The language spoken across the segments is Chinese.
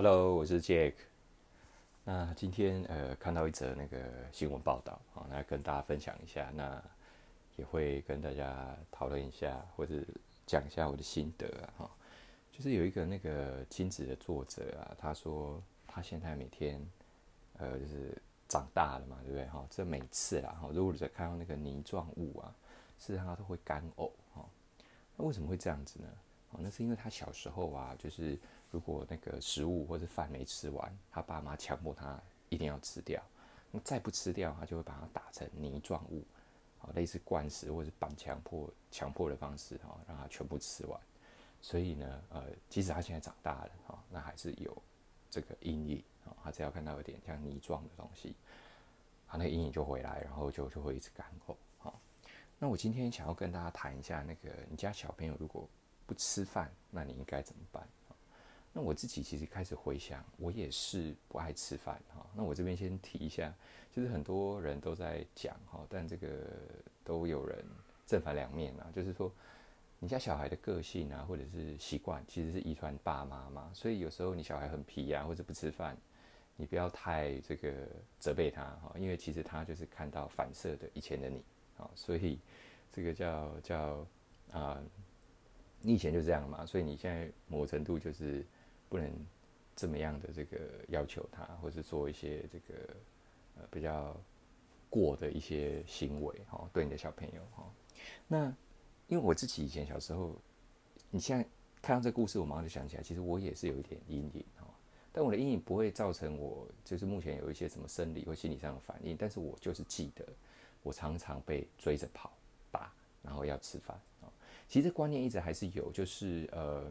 Hello，我是 Jack。那今天呃看到一则那个新闻报道啊，那跟大家分享一下，那也会跟大家讨论一下，或者讲一下我的心得啊。哈，就是有一个那个亲子的作者啊，他说他现在每天呃就是长大了嘛，对不对？哈，这每次啦，哈，如果你在看到那个泥状物啊，事实上他都会干呕哈。那为什么会这样子呢？哦，那是因为他小时候啊，就是。如果那个食物或者饭没吃完，他爸妈强迫他一定要吃掉，那再不吃掉，他就会把它打成泥状物，啊，类似灌食或者绑强迫、强迫的方式，哈，让他全部吃完。所以呢，呃，即使他现在长大了，哈，那还是有这个阴影，啊，他只要看到有点像泥状的东西，他那个阴影就回来，然后就就会一直干呕，好。那我今天想要跟大家谈一下，那个你家小朋友如果不吃饭，那你应该怎么办？那我自己其实开始回想，我也是不爱吃饭哈。那我这边先提一下，就是很多人都在讲哈，但这个都有人正反两面啊。就是说，你家小孩的个性啊，或者是习惯，其实是遗传爸妈嘛。所以有时候你小孩很皮啊，或者不吃饭，你不要太这个责备他哈，因为其实他就是看到反射的以前的你啊。所以这个叫叫啊、你以前就这样嘛，所以你现在某程度就是。不能这么样的这个要求他，或者做一些这个呃比较过的一些行为哈，对你的小朋友哈。那因为我自己以前小时候，你现在看到这故事，我马上就想起来，其实我也是有一点阴影哈。但我的阴影不会造成我就是目前有一些什么生理或心理上的反应，但是我就是记得我常常被追着跑打，然后要吃饭啊。其实观念一直还是有，就是呃。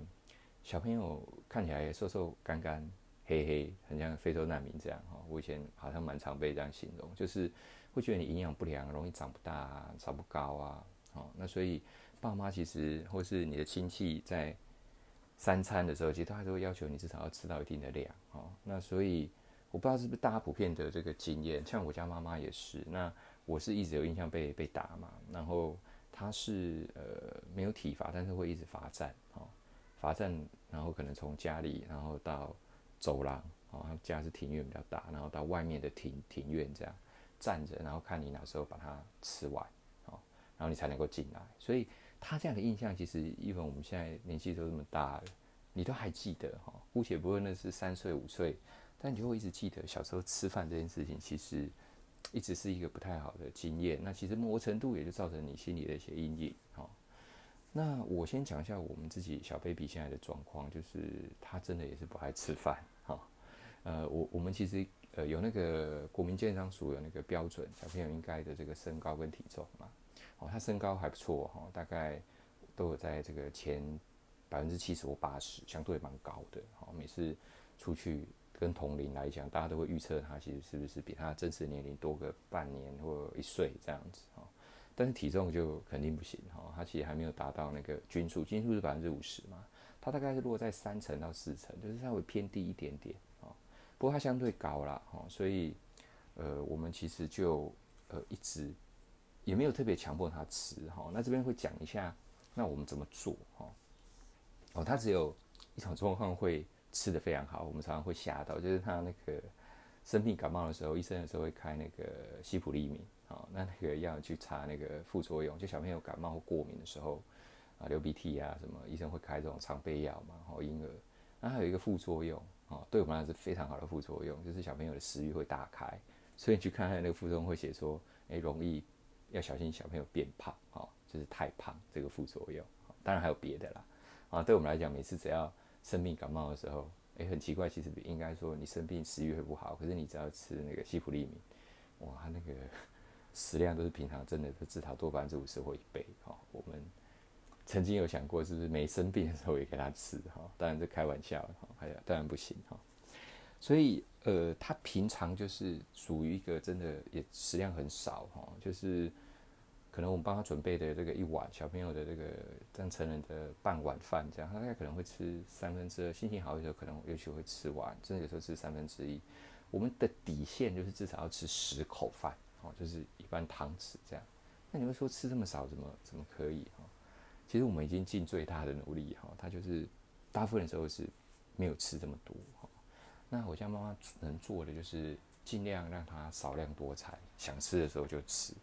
小朋友看起来瘦瘦干干、黑黑，很像非洲难民这样哈。我以前好像蛮常被这样形容，就是会觉得你营养不良，容易长不大、啊长不高啊。哦，那所以爸妈其实或是你的亲戚在三餐的时候，其实他都会要求你至少要吃到一定的量。哦，那所以我不知道是不是大家普遍的这个经验，像我家妈妈也是。那我是一直有印象被被打嘛，然后她是呃没有体罚，但是会一直罚站。好。罚站，然后可能从家里，然后到走廊，哦，他家是庭院比较大，然后到外面的庭庭院这样站着，然后看你哪时候把它吃完，哦，然后你才能够进来。所以他这样的印象，其实因为我们现在年纪都这么大了，你都还记得哈。姑且不论那是三岁五岁，但你就会一直记得小时候吃饭这件事情，其实一直是一个不太好的经验。那其实某程度也就造成你心里的一些阴影，哈。那我先讲一下我们自己小 baby 现在的状况，就是他真的也是不爱吃饭哈。呃，我我们其实呃有那个国民健康署有那个标准，小朋友应该的这个身高跟体重嘛。哦，他身高还不错哈，大概都有在这个前百分之七十或八十，相对蛮高的。好，每次出去跟同龄来讲，大家都会预测他其实是不是比他真实年龄多个半年或一岁这样子哈。但是体重就肯定不行哈，它其实还没有达到那个均数，均数是百分之五十嘛，它大概是落在三成到四成，就是稍微偏低一点点啊。不过它相对高啦，哈，所以呃，我们其实就呃一直也没有特别强迫他吃哈。那这边会讲一下，那我们怎么做哈？哦，他只有一种状况会吃得非常好，我们常常会吓到，就是他那个生病感冒的时候，医生有时候会开那个西普利敏。好，那那个药去查那个副作用，就小朋友感冒或过敏的时候，啊，流鼻涕啊什么，医生会开这种常备药嘛，好，婴儿。那还有一个副作用，啊，对我们来说是非常好的副作用，就是小朋友的食欲会大开，所以你去看看那个副作用会写说，哎、容易要小心小朋友变胖，啊，就是太胖这个副作用。当然还有别的啦，啊，对我们来讲，每次只要生病感冒的时候，哎、很奇怪，其实应该说你生病食欲会不好，可是你只要吃那个西普利明，哇，那个。食量都是平常真的至少多百分之五十或一倍哈。我们曾经有想过，是不是没生病的时候也给他吃哈？当然这开玩笑哈，还有当然不行哈。所以呃，他平常就是属于一个真的也食量很少哈，就是可能我们帮他准备的这个一碗小朋友的这个正成人的半碗饭这样，他大概可能会吃三分之二，心情好的时候可能也许会吃完，真的有时候吃三分之一。我们的底线就是至少要吃十口饭。哦，就是一般汤匙这样，那你会说吃这么少怎么怎么可以哈？其实我们已经尽最大的努力哈，他就是大部分的时候是没有吃这么多哈。那我家妈妈能做的就是尽量让他少量多餐，想吃的时候就吃，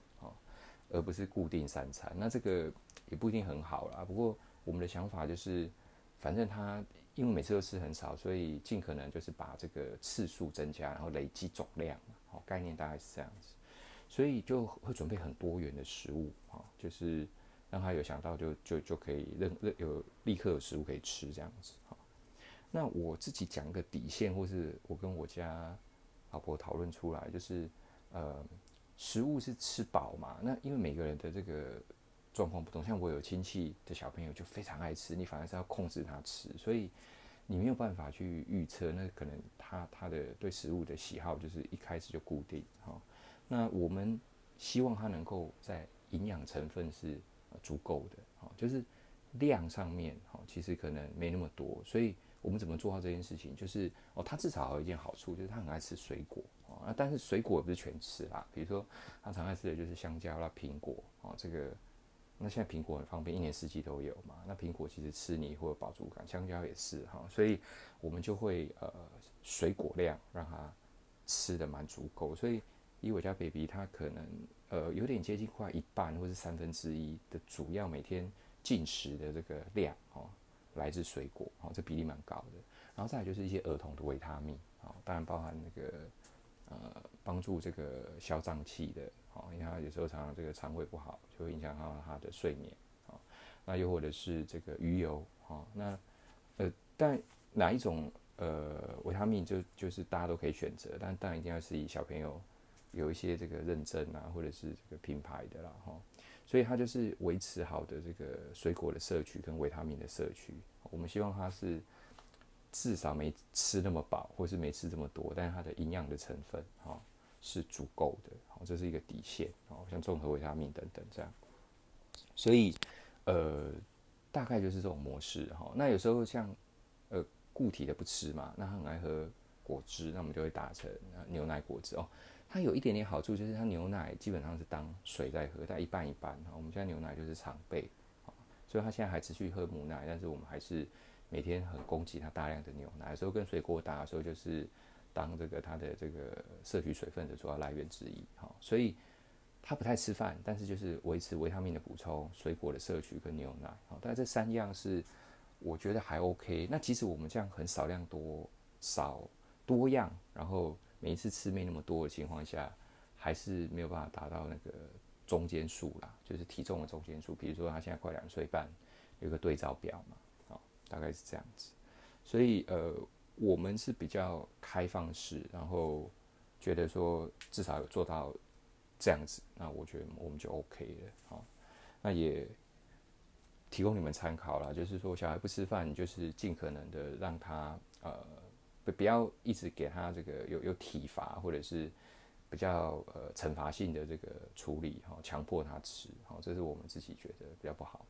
而不是固定三餐。那这个也不一定很好啦。不过我们的想法就是，反正他因为每次都吃很少，所以尽可能就是把这个次数增加，然后累积总量。哦，概念大概是这样子，所以就会准备很多元的食物，哦，就是让他有想到就就就可以任任有立刻有食物可以吃这样子，哦那我自己讲个底线，或是我跟我家老婆讨论出来，就是呃，食物是吃饱嘛。那因为每个人的这个状况不同，像我有亲戚的小朋友就非常爱吃，你反而是要控制他吃，所以你没有办法去预测。那可能他他的对食物的喜好就是一开始就固定哈。那我们希望他能够在营养成分是足够的，哈，就是量上面哈，其实可能没那么多，所以。我们怎么做到这件事情？就是哦，他至少有一件好处，就是他很爱吃水果啊。但是水果也不是全吃啦，比如说他常爱吃的就是香蕉啦、苹果哦。这个那现在苹果很方便，一年四季都有嘛。那苹果其实吃你会有饱足感，香蕉也是哈。所以我们就会呃水果量让他吃的蛮足够。所以以我家 baby 他可能呃有点接近快一半或是三分之一的主要每天进食的这个量哦。来自水果，哦，这比例蛮高的。然后再来就是一些儿童的维他命，哦，当然包含那个呃帮助这个消胀气的，哦，因为他有时候常常这个肠胃不好，就会影响到他的睡眠，哦，那又或者是这个鱼油，哦，那呃但哪一种呃维他命就就是大家都可以选择，但当然一定要是以小朋友有一些这个认证啊，或者是这个品牌的啦，哈、所以它就是维持好的这个水果的摄取跟维他命的摄取。我们希望它是至少没吃那么饱，或是没吃这么多，但是它的营养的成分哈是足够的。好，这是一个底线哦，像综合维他命等等这样。所以呃，大概就是这种模式哈。那有时候像呃固体的不吃嘛，那他很爱喝果汁，那我们就会打成牛奶果汁哦。它有一点点好处，就是它牛奶基本上是当水在喝，它一半一半。我们家牛奶就是常备，所以它现在还持续喝母奶，但是我们还是每天很供给它大量的牛奶。有时候跟水果打的时候，就是当这个它的这个摄取水分的主要来源之一。所以它不太吃饭，但是就是维持维他命的补充、水果的摄取跟牛奶。好，但这三样是我觉得还 OK。那即使我们这样很少量多少多样，然后。每一次吃没那么多的情况下，还是没有办法达到那个中间数啦，就是体重的中间数。比如说他现在快两岁半，有个对照表嘛，大概是这样子。所以呃，我们是比较开放式，然后觉得说至少有做到这样子，那我觉得我们就 OK 了。好，那也提供你们参考啦，就是说小孩不吃饭，就是尽可能的让他呃。不不要一直给他这个有有体罚或者是比较呃惩罚性的这个处理哈，强迫他吃，好，这是我们自己觉得比较不好。